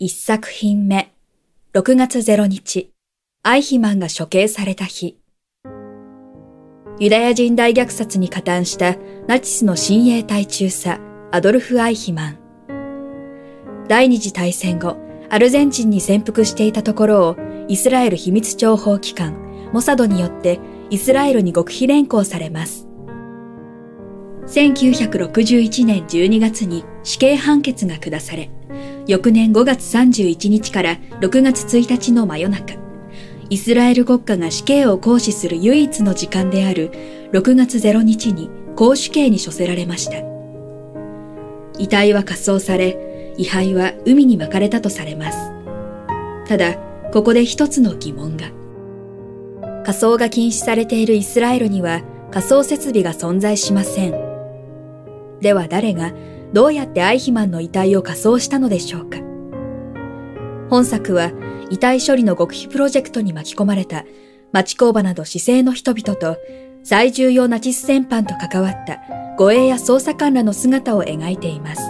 1作品目6月0日アイヒマンが処刑された日ユダヤ人大虐殺に加担したナチスの親衛隊中佐アドルフ・アイヒマン。第二次大戦後、アルゼンチンに潜伏していたところをイスラエル秘密情報機関モサドによってイスラエルに極秘連行されます。1961年12月に死刑判決が下され、翌年5月31日から6月1日の真夜中、イスラエル国家が死刑を行使する唯一の時間である6月0日に公主刑に処せられました。遺体は火葬され、遺灰は海に巻かれたとされます。ただ、ここで一つの疑問が。火葬が禁止されているイスラエルには火葬設備が存在しません。では誰がどうやってアイヒマンの遺体を火葬したのでしょうか本作は遺体処理の極秘プロジェクトに巻き込まれた町工場など市政の人々と最重要ナチス戦犯と関わった護衛や捜査官らの姿を描いています。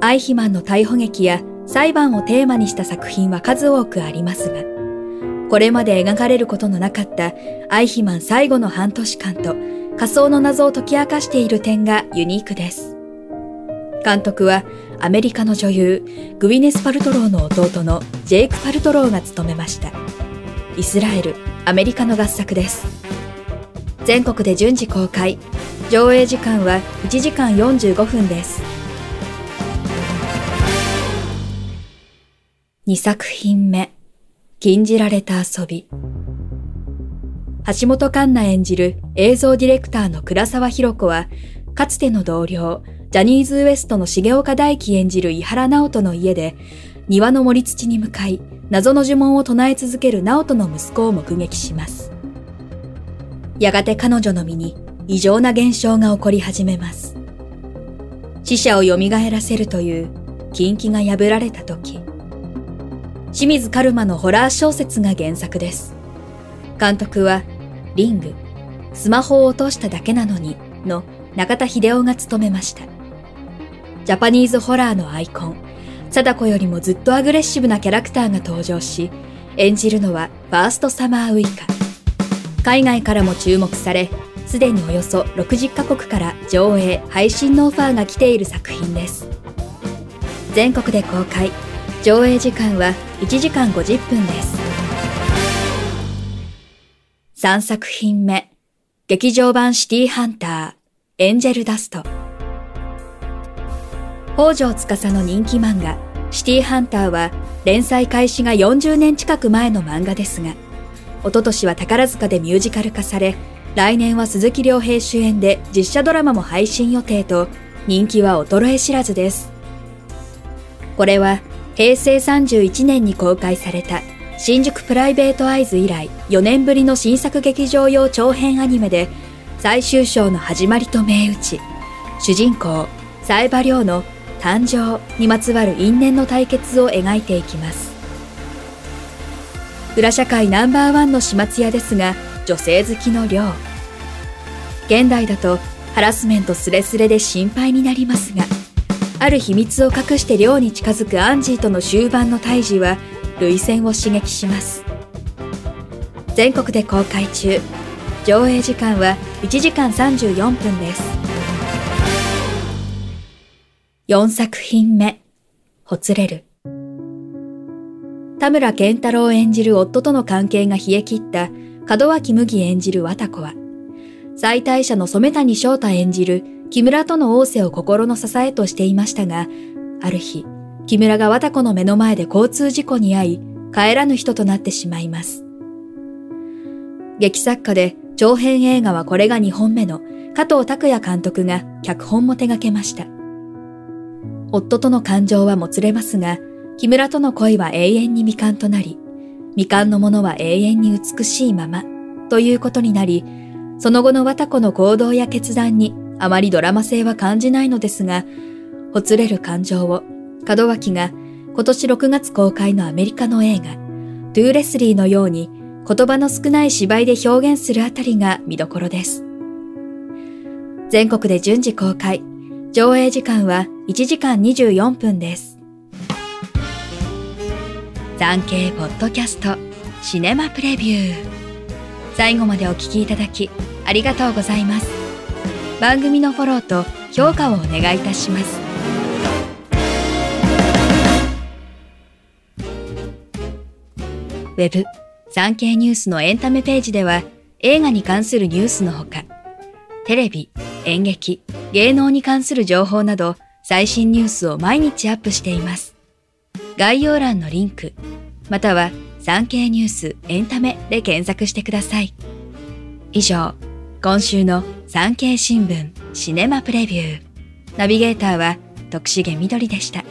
アイヒマンの逮捕劇や裁判をテーマにした作品は数多くありますが、これまで描かれることのなかったアイヒマン最後の半年間と仮想の謎を解き明かしている点がユニークです。監督はアメリカの女優グウィネス・パルトローの弟のジェイク・パルトローが務めました。イスラエルアメリカの合作です。全国で順次公開。上映時間は1時間45分です。2作品目。禁じられた遊び。橋本環奈演じる映像ディレクターの倉沢博子はかつての同僚ジャニーズ WEST の重岡大輝演じる井原直人の家で、庭の森土に向かい、謎の呪文を唱え続ける直人の息子を目撃します。やがて彼女の身に異常な現象が起こり始めます。死者を蘇らせるという禁忌が破られた時。清水カルマのホラー小説が原作です。監督は、リング、スマホを落としただけなのに、の中田秀夫が務めました。ジャパニーズホラーのアイコン、貞子よりもずっとアグレッシブなキャラクターが登場し、演じるのはファーストサマーウイカ。海外からも注目され、すでにおよそ60カ国から上映、配信のオファーが来ている作品です。全国で公開、上映時間は1時間50分です。3作品目、劇場版シティハンター、エンジェルダスト。北条司の人気漫画、シティハンターは連載開始が40年近く前の漫画ですが、おととしは宝塚でミュージカル化され、来年は鈴木亮平主演で実写ドラマも配信予定と、人気は衰え知らずです。これは平成31年に公開された新宿プライベートアイズ以来4年ぶりの新作劇場用長編アニメで最終章の始まりと銘打ち、主人公、冴羽亮の誕生にまつわる因縁の対決を描いていきます。裏社会ナンバーワンの始末屋ですが女性好きの寮現代だとハラスメントスレスレで心配になりますがある秘密を隠して寮に近づくアンジーとの終盤の対峙は涙腺を刺激します。全国で公開中。上映時間は1時間34分です。4作品目、ほつれる。田村健太郎演じる夫との関係が冷え切った門脇麦演じる綿子は、最大者の染谷翔太演じる木村との仰せを心の支えとしていましたが、ある日、木村が綿子の目の前で交通事故に遭い、帰らぬ人となってしまいます。劇作家で長編映画はこれが2本目の加藤拓也監督が脚本も手掛けました。夫との感情はもつれますが、木村との恋は永遠に未完となり、未完のものは永遠に美しいまま、ということになり、その後の綿子の行動や決断にあまりドラマ性は感じないのですが、ほつれる感情を門脇が今年6月公開のアメリカの映画、トゥーレスリーのように言葉の少ない芝居で表現するあたりが見どころです。全国で順次公開、上映時間は1時間24分です。産経ポッドキャストシネマプレビュー。最後までお聞きいただきありがとうございます。番組のフォローと評価をお願いいたします。ウェブ産経ニュースのエンタメページでは映画に関するニュースのほかテレビ、演劇、芸能に関する情報など最新ニュースを毎日アップしています概要欄のリンク、または産経ニュースエンタメで検索してください。以上、今週の産経新聞シネマプレビュー。ナビゲーターは徳重みどりでした。